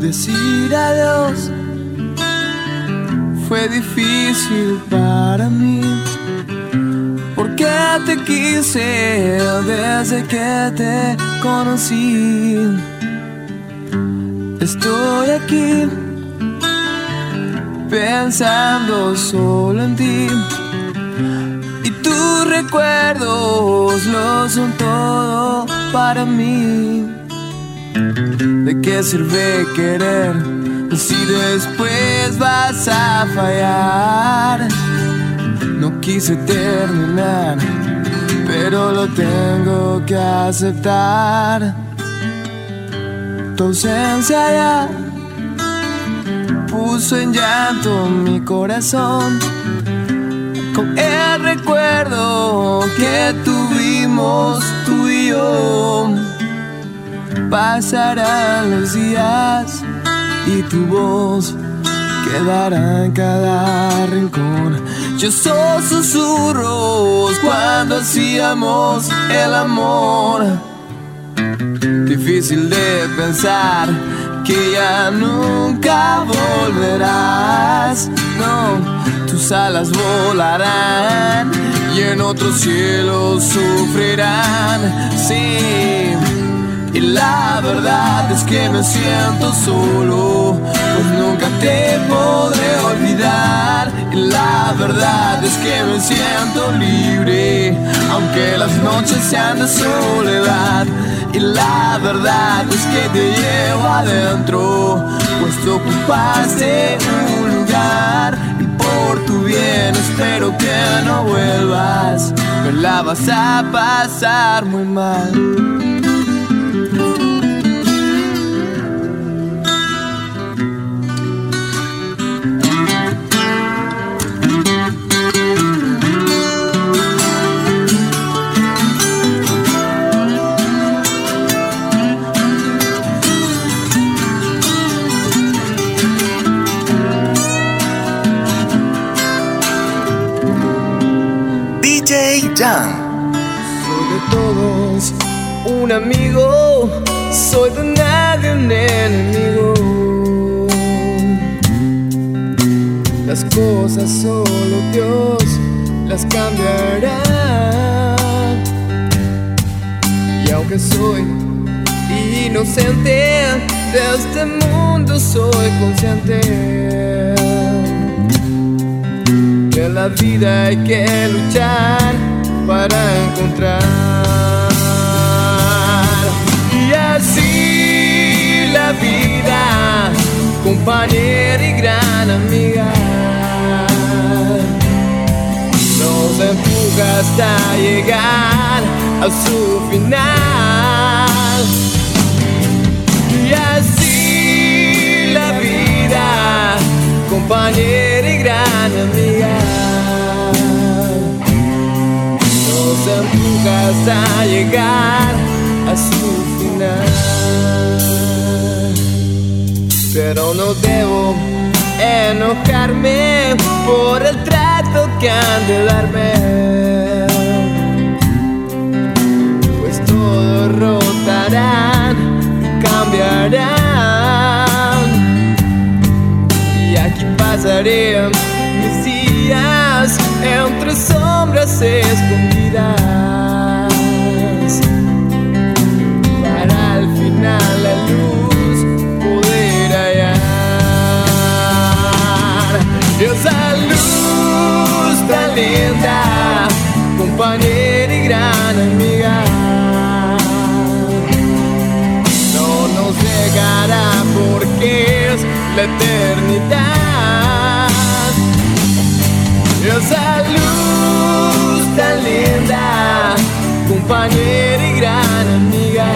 decir adiós fue difícil para mí. Porque te quise desde que te conocí. Estoy aquí pensando solo en ti. Y tus recuerdos lo son todo para mí. ¿De qué sirve querer si después vas a fallar? No quise terminar, pero lo tengo que aceptar. Tu ausencia ya puso en llanto mi corazón con el recuerdo que tuvimos tú y yo. Pasarán los días y tu voz quedará en cada rincón. Yo soy susurros cuando hacíamos el amor. Difícil de pensar que ya nunca volverás. No, tus alas volarán y en otro cielo sufrirán. Sí. Y la verdad es que me siento solo, pues nunca te podré olvidar. Y la verdad es que me siento libre, aunque las noches sean de soledad. Y la verdad es que te llevo adentro, pues tú ocupaste un lugar. Y por tu bien espero que no vuelvas, me la vas a pasar muy mal. Un amigo, soy de nadie un enemigo. Las cosas solo Dios las cambiará. Y aunque soy inocente, de este mundo soy consciente. Que en la vida hay que luchar para encontrar. La vida, compañera y gran amiga, nos empuja hasta llegar a su final. Y así la vida, compañera y gran amiga. empujas a llegar a su final. Pero no debo enojarme por el trato que han de darme. La eternidad esa luz tan linda, compañera y gran amiga.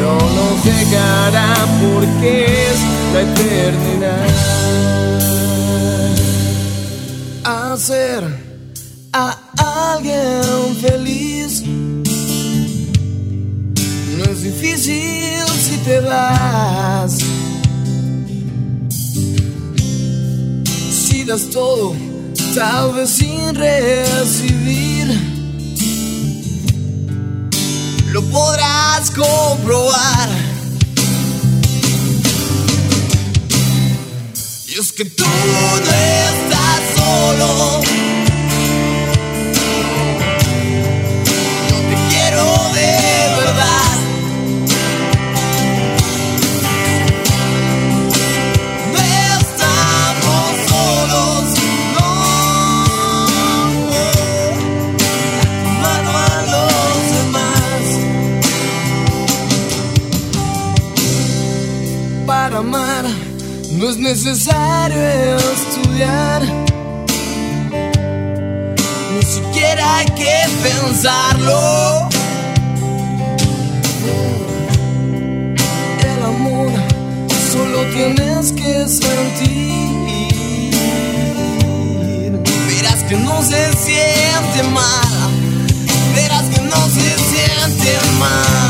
No nos dejará porque es la eternidad. Hacer a alguien feliz no es difícil si te vas. Si das todo, tal vez sin recibir, lo podrás comprobar. Y es que tú no no es necesario estudiar. Ni siquiera hay que pensarlo. El amor solo tienes que sentir. Verás que no se siente mal. Verás que no se siente mal.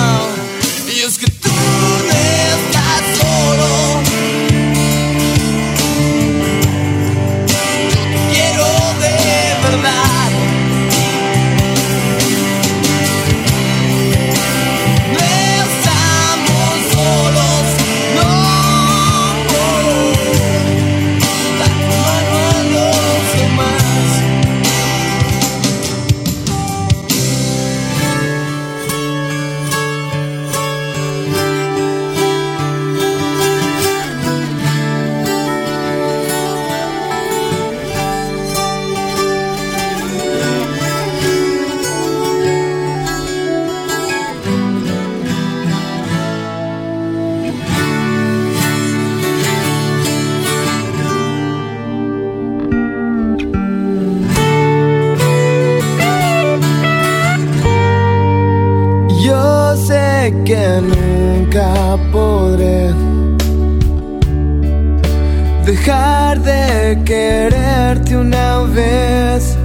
Una vez.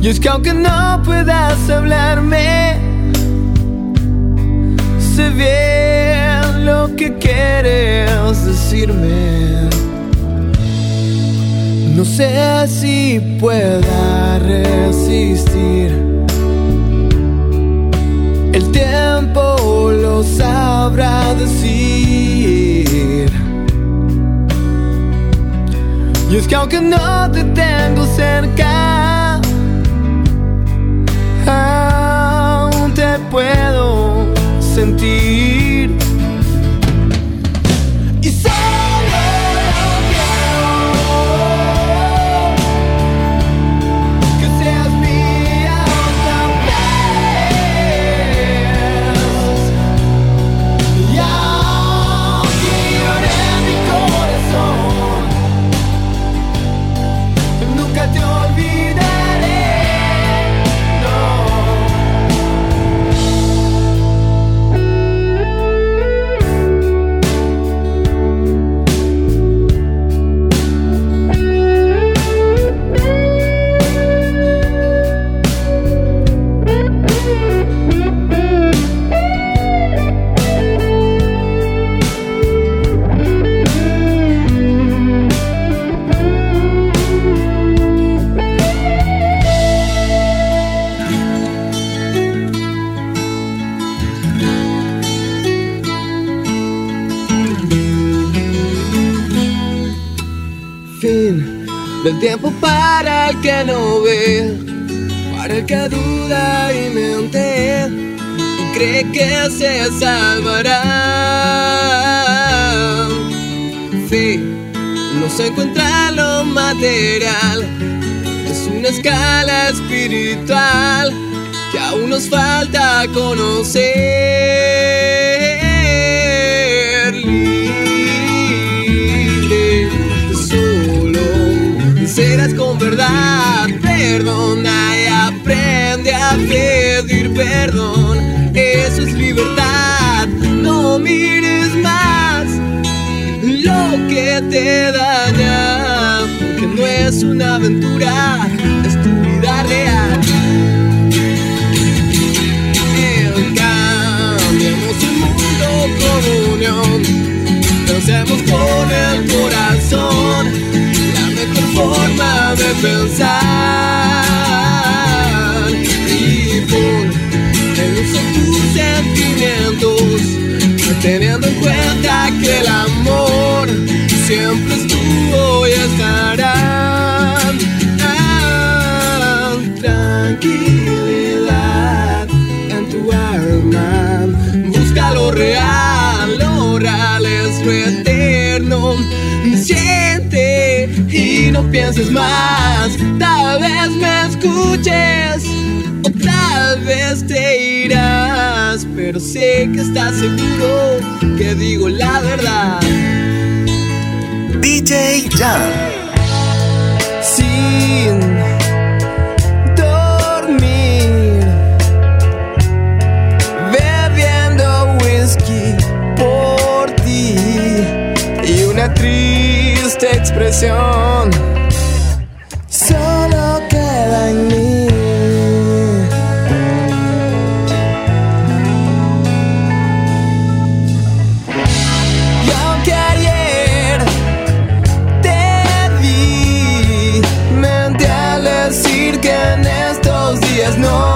Y es que aunque no puedas hablarme, sé bien lo que quieres decirme. No sé si pueda resistir. Que aunque no te tengo cerca, del tiempo para el que no ve, para el que duda y mente y cree que se salvará. Fin, no se encuentra lo material, es una escala espiritual que aún nos falta conocer. Con el corazón, la mejor forma de pensar que estás seguro que digo la verdad. DJ Jam. Sin dormir, bebiendo whisky por ti y una triste expresión en estos días no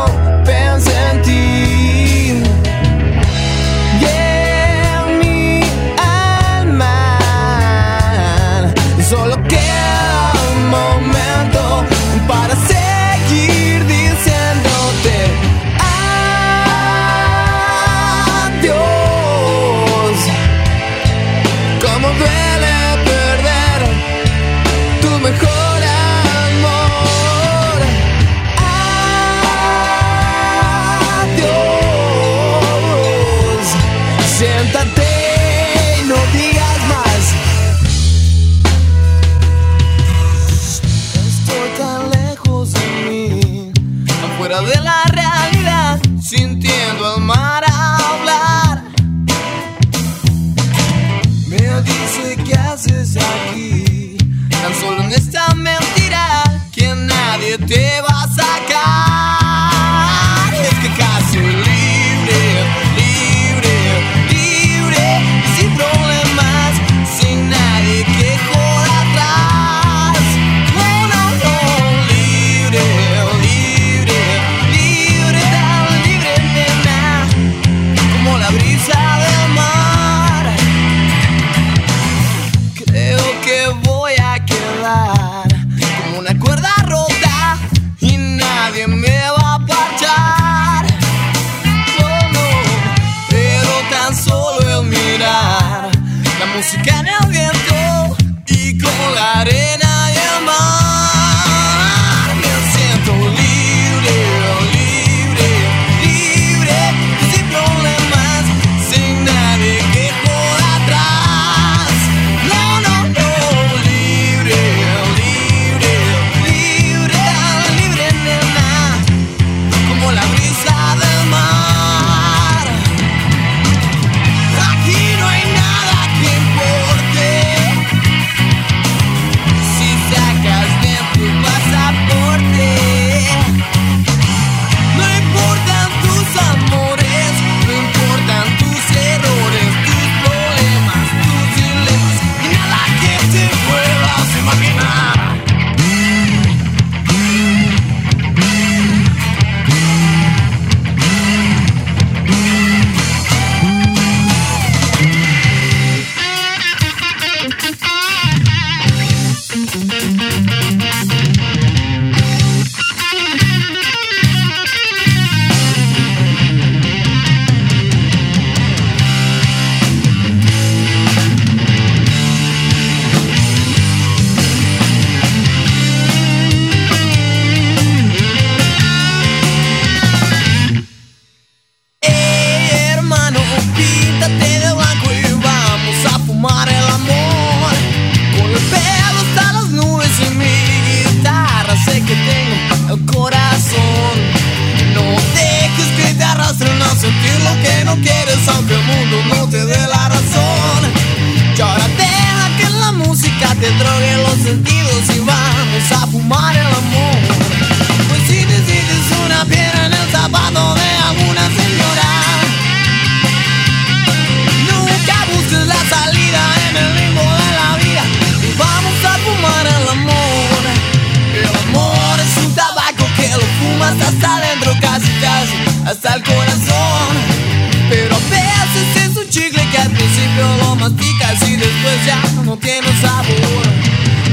masticas y después ya no tiene sabor.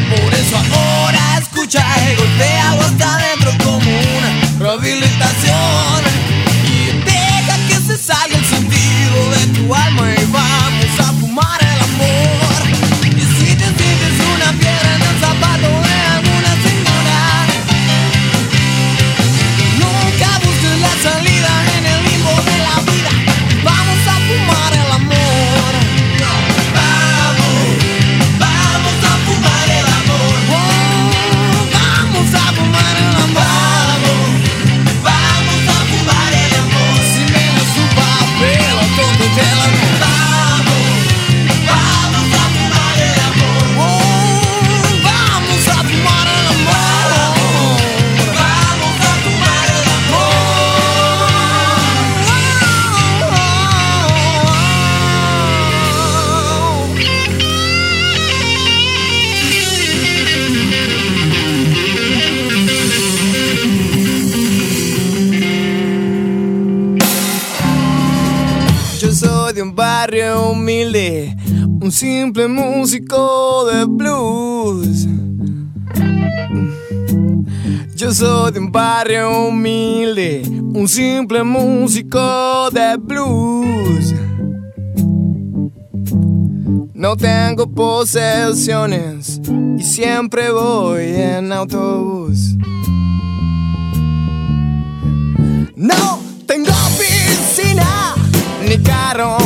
Por eso ahora escucha el golpe. Barrio humilde, un simple músico de blues. Yo soy de un barrio humilde, un simple músico de blues. No tengo posesiones y siempre voy en autobús. No tengo piscina ni carros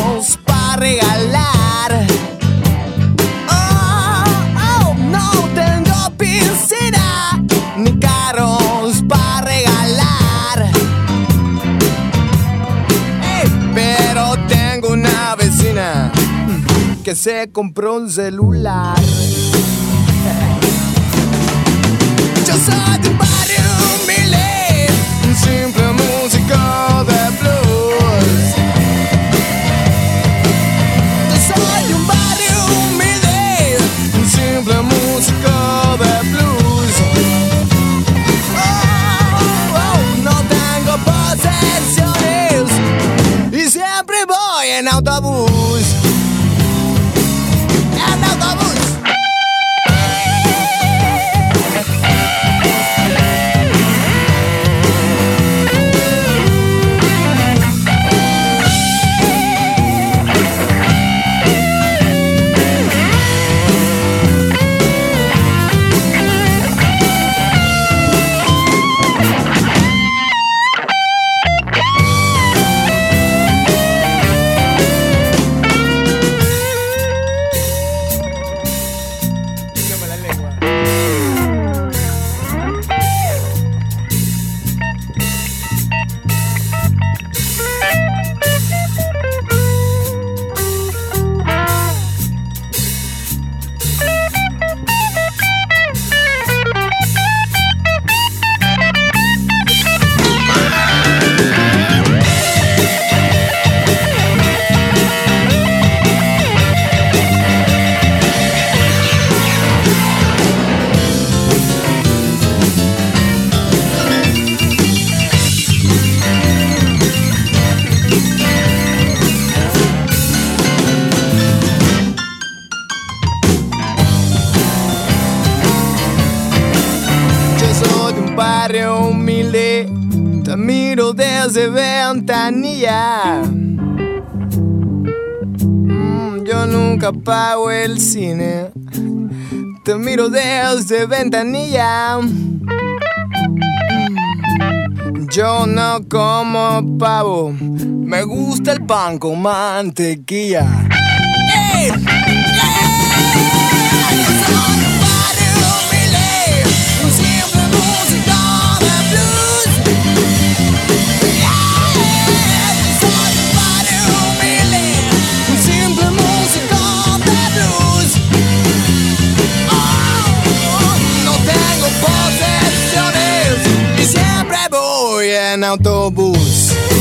que se compró un celular. Yo soy de un barrio humilde, un simple músico de blues. Yo soy de un barrio humilde, un simple músico de blues. Oh, oh, no tengo posesiones y siempre voy en autobús. Desde ventanilla. Mm, yo nunca pago el cine, te miro desde ventanilla. Mm, Yo no como pavo, me gusta el pan con mantequilla. Tengo posesiones